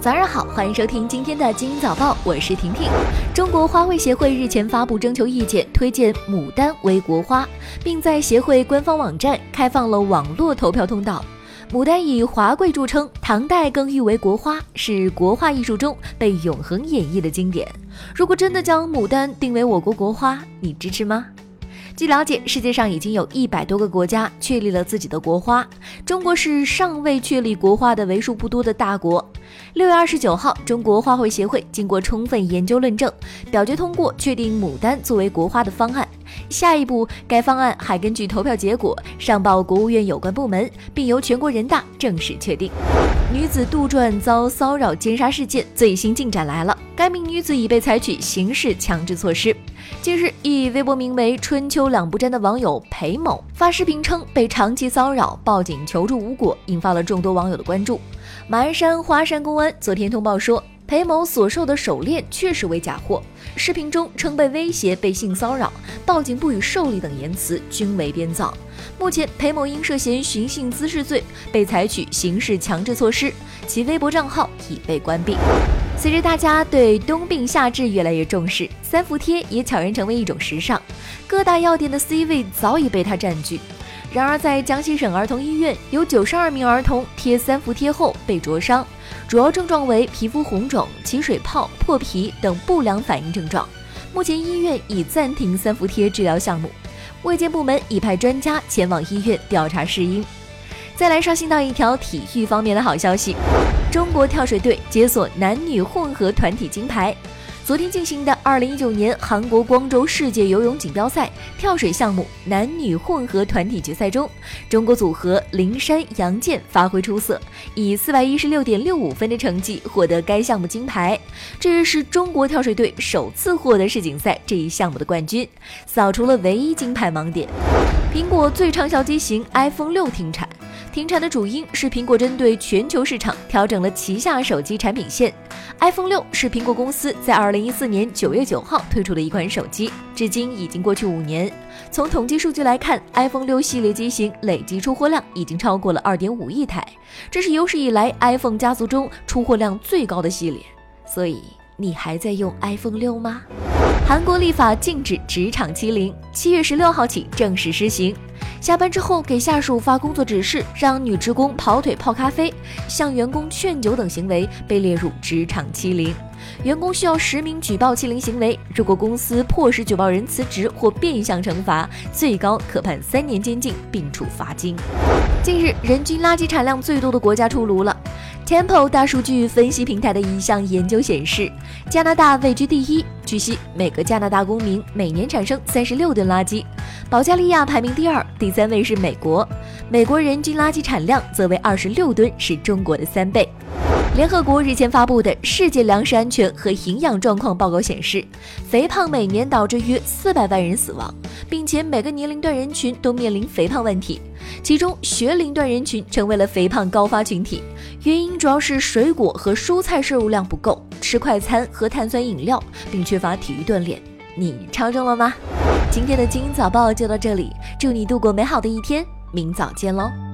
早上好，欢迎收听今天的《精英早报》，我是婷婷。中国花卉协会日前发布征求意见，推荐牡丹为国花，并在协会官方网站开放了网络投票通道。牡丹以华贵著称，唐代更誉为国花，是国画艺术中被永恒演绎的经典。如果真的将牡丹定为我国国花，你支持吗？据了解，世界上已经有一百多个国家确立了自己的国花，中国是尚未确立国花的为数不多的大国。六月二十九号，中国花卉协会经过充分研究论证，表决通过确定牡丹作为国花的方案。下一步，该方案还根据投票结果上报国务院有关部门，并由全国人大正式确定。女子杜撰遭骚扰奸杀事件最新进展来了，该名女子已被采取刑事强制措施。近日，一微博名为“春秋两不沾”的网友裴某发视频称被长期骚扰，报警求助无果，引发了众多网友的关注。马鞍山花山公安昨天通报说，裴某所售的手链确实为假货，视频中称被威胁、被性骚扰、报警不予受理等言辞均为编造。目前，裴某因涉嫌寻衅滋事罪被采取刑事强制措施，其微博账号已被关闭。随着大家对冬病夏治越来越重视，三伏贴也悄然成为一种时尚。各大药店的 C 位早已被它占据。然而，在江西省儿童医院，有九十二名儿童贴三伏贴后被灼伤，主要症状为皮肤红肿、起水泡、破皮等不良反应症状。目前，医院已暂停三伏贴治疗项目，卫健部门已派专家前往医院调查事因。再来刷新到一条体育方面的好消息。中国跳水队解锁男女混合团体金牌。昨天进行的2019年韩国光州世界游泳锦标赛跳水项目男女混合团体决赛中，中国组合林珊杨健发挥出色，以416.65分的成绩获得该项目金牌。这也是中国跳水队首次获得世锦赛这一项目的冠军，扫除了唯一金牌盲点。苹果最畅销机型 iPhone 六停产。停产的主因是苹果针对全球市场调整了旗下手机产品线。iPhone 六是苹果公司在二零一四年九月九号推出的一款手机，至今已经过去五年。从统计数据来看，iPhone 六系列机型累计出货量已经超过了二点五亿台，这是有史以来 iPhone 家族中出货量最高的系列。所以，你还在用 iPhone 六吗？韩国立法禁止职场欺凌，七月十六号起正式施行。下班之后给下属发工作指示，让女职工跑腿泡咖啡，向员工劝酒等行为被列入职场欺凌。员工需要实名举报欺凌行为，如果公司迫使举报人辞职或变相惩罚，最高可判三年监禁并处罚金。近日，人均垃圾产量最多的国家出炉了。Temple 大数据分析平台的一项研究显示，加拿大位居第一。据悉，每个加拿大公民每年产生三十六吨垃圾。保加利亚排名第二，第三位是美国。美国人均垃圾产量则为二十六吨，是中国的三倍。联合国日前发布的《世界粮食安全和营养状况报告》显示，肥胖每年导致约四百万人死亡，并且每个年龄段人群都面临肥胖问题。其中，学龄段人群成为了肥胖高发群体，原因主要是水果和蔬菜摄入量不够，吃快餐和碳酸饮料，并缺乏体育锻炼。你超重了吗？今天的精英早报就到这里，祝你度过美好的一天，明早见喽！